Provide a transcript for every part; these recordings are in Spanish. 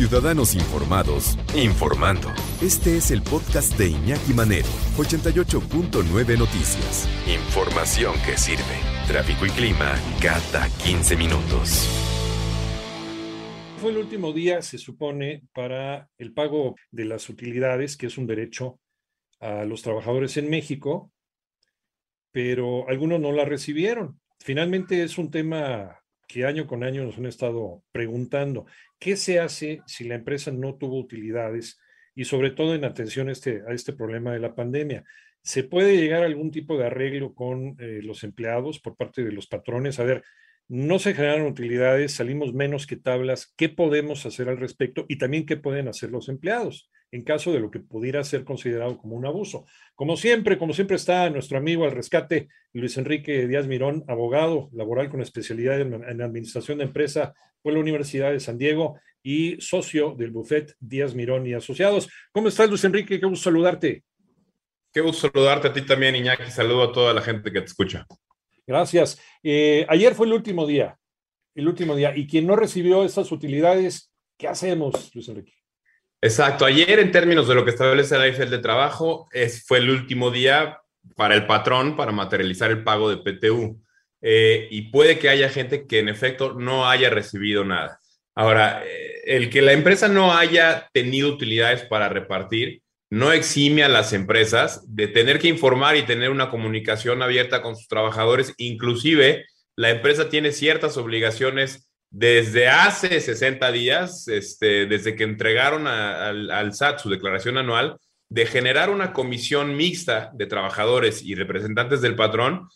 Ciudadanos informados, informando. Este es el podcast de Iñaki Manero, 88.9 Noticias. Información que sirve. Tráfico y clima cada 15 minutos. Fue el último día, se supone, para el pago de las utilidades, que es un derecho a los trabajadores en México, pero algunos no la recibieron. Finalmente es un tema que año con año nos han estado preguntando, ¿qué se hace si la empresa no tuvo utilidades? Y sobre todo en atención a este, este problema de la pandemia. ¿Se puede llegar a algún tipo de arreglo con eh, los empleados por parte de los patrones? A ver, no se generan utilidades, salimos menos que tablas, ¿qué podemos hacer al respecto? Y también qué pueden hacer los empleados en caso de lo que pudiera ser considerado como un abuso. Como siempre, como siempre está nuestro amigo al rescate, Luis Enrique Díaz Mirón, abogado laboral con especialidad en, administración de empresa por la Universidad de San Diego y socio del Buffet Díaz Mirón y Asociados. ¿Cómo estás, Luis Enrique? Qué gusto saludarte. Qué gusto saludarte a ti también, Iñaki. Saludo a toda la gente que te escucha. Gracias. Eh, ayer fue el último día, el último día. Y quien no recibió esas utilidades, ¿qué hacemos, Luis Enrique? Exacto. Ayer, en términos de lo que establece la IFL de trabajo, es, fue el último día para el patrón para materializar el pago de PTU. Eh, y puede que haya gente que en efecto no haya recibido nada. Ahora, eh, el que la empresa no haya tenido utilidades para repartir, no exime a las empresas de tener que informar y tener una comunicación abierta con sus trabajadores. Inclusive, la empresa tiene ciertas obligaciones desde hace 60 días, este, desde que entregaron al, al SAT su declaración anual, de generar una comisión mixta de trabajadores y representantes del patrón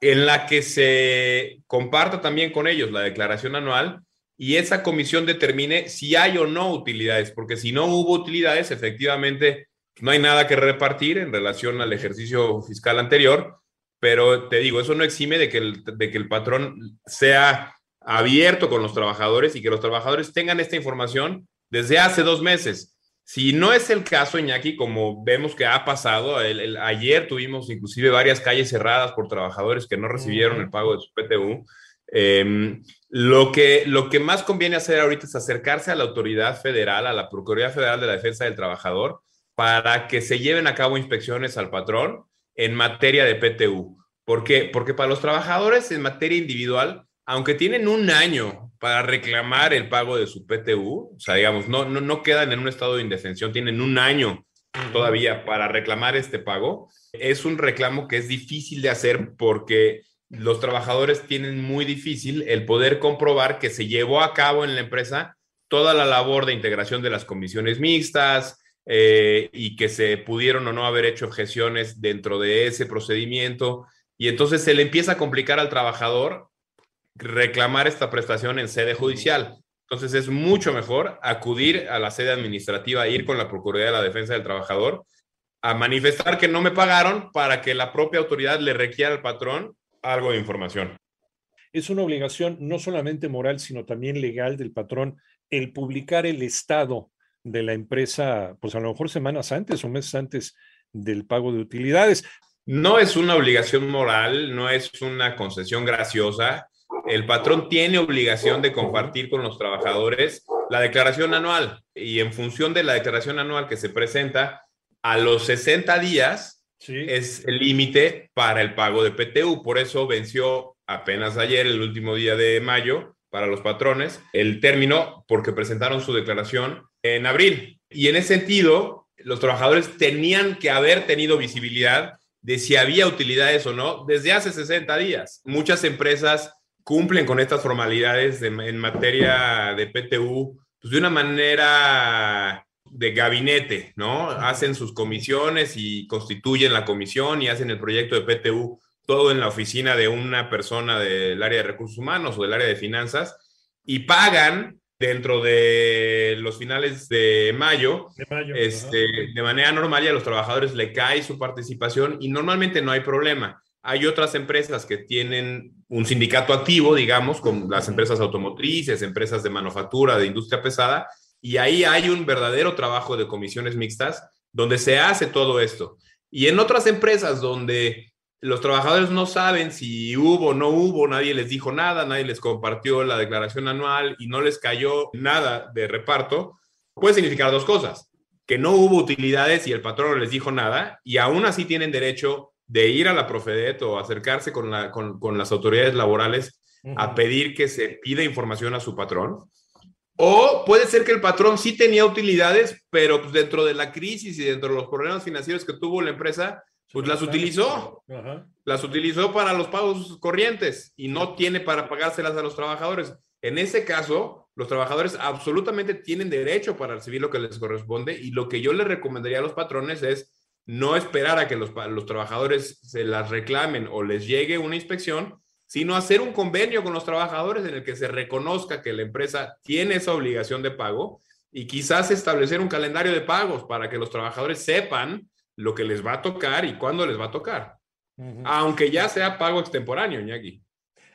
en la que se comparta también con ellos la declaración anual y esa comisión determine si hay o no utilidades, porque si no hubo utilidades, efectivamente no hay nada que repartir en relación al ejercicio fiscal anterior, pero te digo, eso no exime de que de que el patrón sea abierto con los trabajadores y que los trabajadores tengan esta información desde hace dos meses. Si no es el caso, Iñaki, como vemos que ha pasado, ayer tuvimos inclusive varias calles cerradas por trabajadores que no recibieron el pago de su PTU. Em, lo, que, lo que más conviene hacer ahorita es acercarse a la autoridad federal, a la Procuraduría Federal de la Defensa del Trabajador, para que se lleven a cabo inspecciones al patrón en materia de PTU. ¿Por qué? Porque para los trabajadores en materia individual, aunque tienen un año para reclamar el pago de su PTU, o sea, digamos, no, no, no quedan en un estado de indefensión, tienen un año todavía para reclamar este pago, es un reclamo que es difícil de hacer porque los trabajadores tienen muy difícil el poder comprobar que se llevó a cabo en la empresa toda la labor de integración de las comisiones mixtas eh, y que se pudieron o no haber hecho objeciones dentro de ese procedimiento. Y entonces se le empieza a complicar al trabajador reclamar esta prestación en sede judicial. Entonces es mucho mejor acudir a la sede administrativa, ir con la Procuraduría de la Defensa del Trabajador a manifestar que no me pagaron para que la propia autoridad le requiera al patrón algo de información. Es una obligación no solamente moral, sino también legal del patrón el publicar el estado de la empresa, pues a lo mejor semanas antes o meses antes del pago de utilidades. No es una obligación moral, no es una concesión graciosa. El patrón tiene obligación de compartir con los trabajadores la declaración anual y en función de la declaración anual que se presenta a los 60 días, es el límite para el pago de PTU. Por eso venció apenas ayer, el último día de mayo, para los patrones, el término porque presentaron su declaración en abril. Y en ese sentido, los trabajadores tenían que haber tenido visibilidad de si había utilidades o no desde hace 60 días. Muchas empresas cumplen con estas formalidades en materia de PTU pues, de una manera de gabinete, ¿no? Hacen sus comisiones y constituyen la comisión y hacen el proyecto de PTU todo en la oficina de una persona del área de recursos humanos o del área de finanzas y pagan dentro de los finales de mayo, De mayo. este, de manera normal y a los trabajadores le cae su participación y normalmente no hay problema. Hay otras empresas que tienen un sindicato activo, digamos, como las empresas automotrices, empresas de manufactura, de industria pesada, y ahí hay un verdadero trabajo de comisiones mixtas donde se hace todo esto. Y en otras empresas donde los trabajadores no saben si hubo o no hubo, nadie les dijo nada, nadie les compartió la declaración anual y no les cayó nada de reparto, puede significar dos cosas, que no hubo utilidades y el patrón no les dijo nada y aún así tienen derecho de ir a la Profedet o acercarse con, la, con, con las autoridades laborales a pedir que se pida información a su patrón. O puede ser que el patrón sí tenía utilidades, pero pues dentro de la crisis y dentro de los problemas financieros que tuvo la empresa, pues las utilizó Ajá. las utilizó para los pagos corrientes y no tiene para pagárselas a los trabajadores. En ese caso, los trabajadores absolutamente tienen derecho para recibir lo que les corresponde y lo que yo les recomendaría a los patrones es no esperar a que los, los trabajadores se las reclamen o les llegue una inspección, sino hacer un convenio con los trabajadores en el que se reconozca que la empresa tiene esa obligación de pago y quizás establecer un calendario de pagos para que los trabajadores sepan lo que les va a tocar y cuándo les va a tocar. Aunque ya sea pago extemporáneo, Iñaki.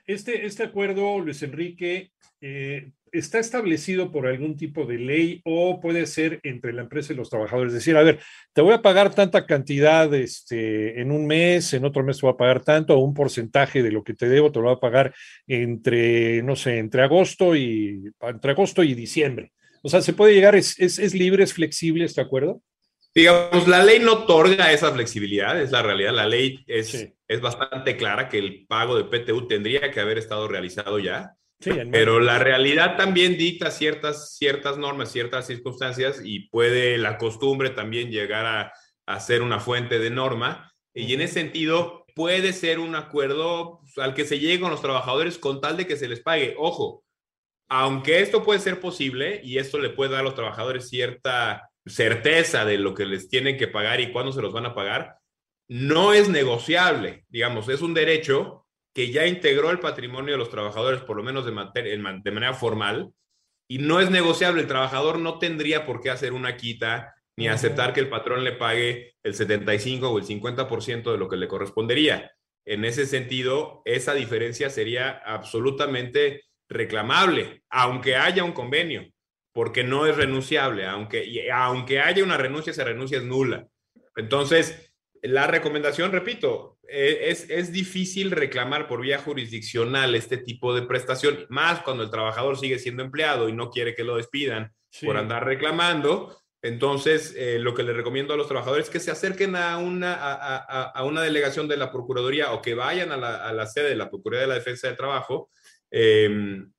Este, este acuerdo, Luis Enrique, eh, ¿está establecido por algún tipo de ley o puede ser entre la empresa y los trabajadores? Es decir, a ver, te voy a pagar tanta cantidad este, en un mes, en otro mes te voy a pagar tanto, o un porcentaje de lo que te debo te lo voy a pagar entre, no sé, entre agosto y, entre agosto y diciembre. O sea, se puede llegar, es, es, es libre, es flexible este acuerdo. Digamos, la ley no otorga esa flexibilidad, es la realidad. La ley es, Sí. es bastante clara que el pago de PTU tendría que haber estado realizado ya, Sí, pero la realidad también dicta ciertas, ciertas normas, ciertas circunstancias y puede la costumbre también llegar a, a ser una fuente de norma. Y en ese sentido, puede ser un acuerdo al que se llegue con los trabajadores con tal de que se les pague. Ojo, aunque esto puede ser posible y esto le puede dar a los trabajadores cierta certeza de lo que les tienen que pagar y cuándo se los van a pagar, no es negociable, digamos, es un derecho que ya integró el patrimonio de los trabajadores, por lo menos de, de manera formal, y no es negociable. El trabajador no tendría por qué hacer una quita ni aceptar que el patrón le pague el 75 o el 50% de lo que le correspondería. En ese sentido, esa diferencia sería absolutamente reclamable, aunque haya un convenio, porque no es renunciable, aunque, y aunque haya una renuncia, esa renuncia es nula. Entonces, la recomendación, repito, eh, es, es difícil reclamar por vía jurisdiccional este tipo de prestación, más cuando el trabajador sigue siendo empleado y no quiere que lo despidan Sí. por andar reclamando. Entonces, eh, lo que le recomiendo a los trabajadores es que se acerquen a una, a, a- a una delegación de la Procuraduría o que vayan a la, a la sede de la Procuraduría de la Defensa del Trabajo eh,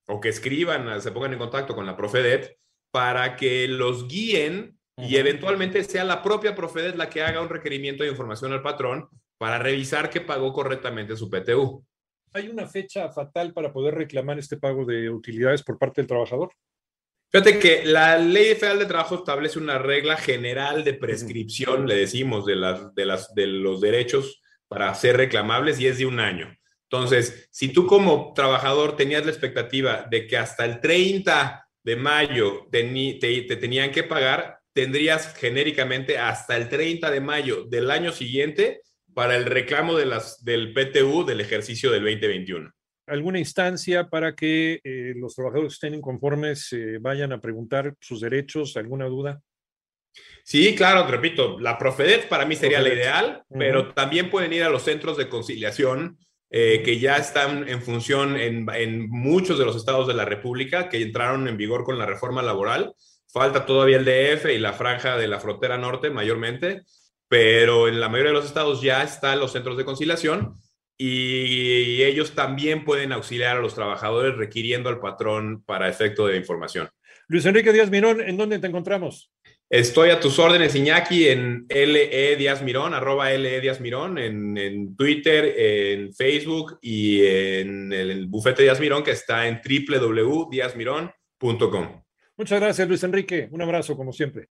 o que escriban, se pongan en contacto con la Profedet para que los guíen y eventualmente sea la propia Profedet la que haga un requerimiento de información al patrón para revisar que pagó correctamente su PTU. ¿Hay una fecha fatal para poder reclamar este pago de utilidades por parte del trabajador? Fíjate que la Ley Federal de Trabajo establece una regla general de prescripción, le decimos, de, las, de, las, de los derechos para ser reclamables y es de un año. Entonces, si tú como trabajador tenías la expectativa de que hasta el 30 de mayo te, te tenían que pagar, tendrías genéricamente hasta el 30 de mayo del año siguiente para el reclamo de las, del PTU del ejercicio del 2021. ¿Alguna instancia para que eh, los trabajadores que estén inconformes eh, vayan a preguntar sus derechos? ¿Alguna duda? Sí, claro, te repito, la Profedet para mí sería la ideal, pero también pueden ir a los centros de conciliación eh, que ya están en función en, en muchos de los estados de la República que entraron en vigor con la reforma laboral. Falta todavía el DF y la franja de la frontera norte mayormente, pero en la mayoría de los estados ya están los centros de conciliación y ellos también pueden auxiliar a los trabajadores requiriendo al patrón para efecto de información. Luis Enrique Díaz Mirón, ¿en dónde te encontramos? Estoy a tus órdenes, Iñaki, en LE Díaz Mirón, arroba LE Díaz Mirón, en, en Twitter, en Facebook y en el, bufete Díaz Mirón que está en www.diazmirón.com. Muchas gracias, Luis Enrique. Un abrazo, como siempre.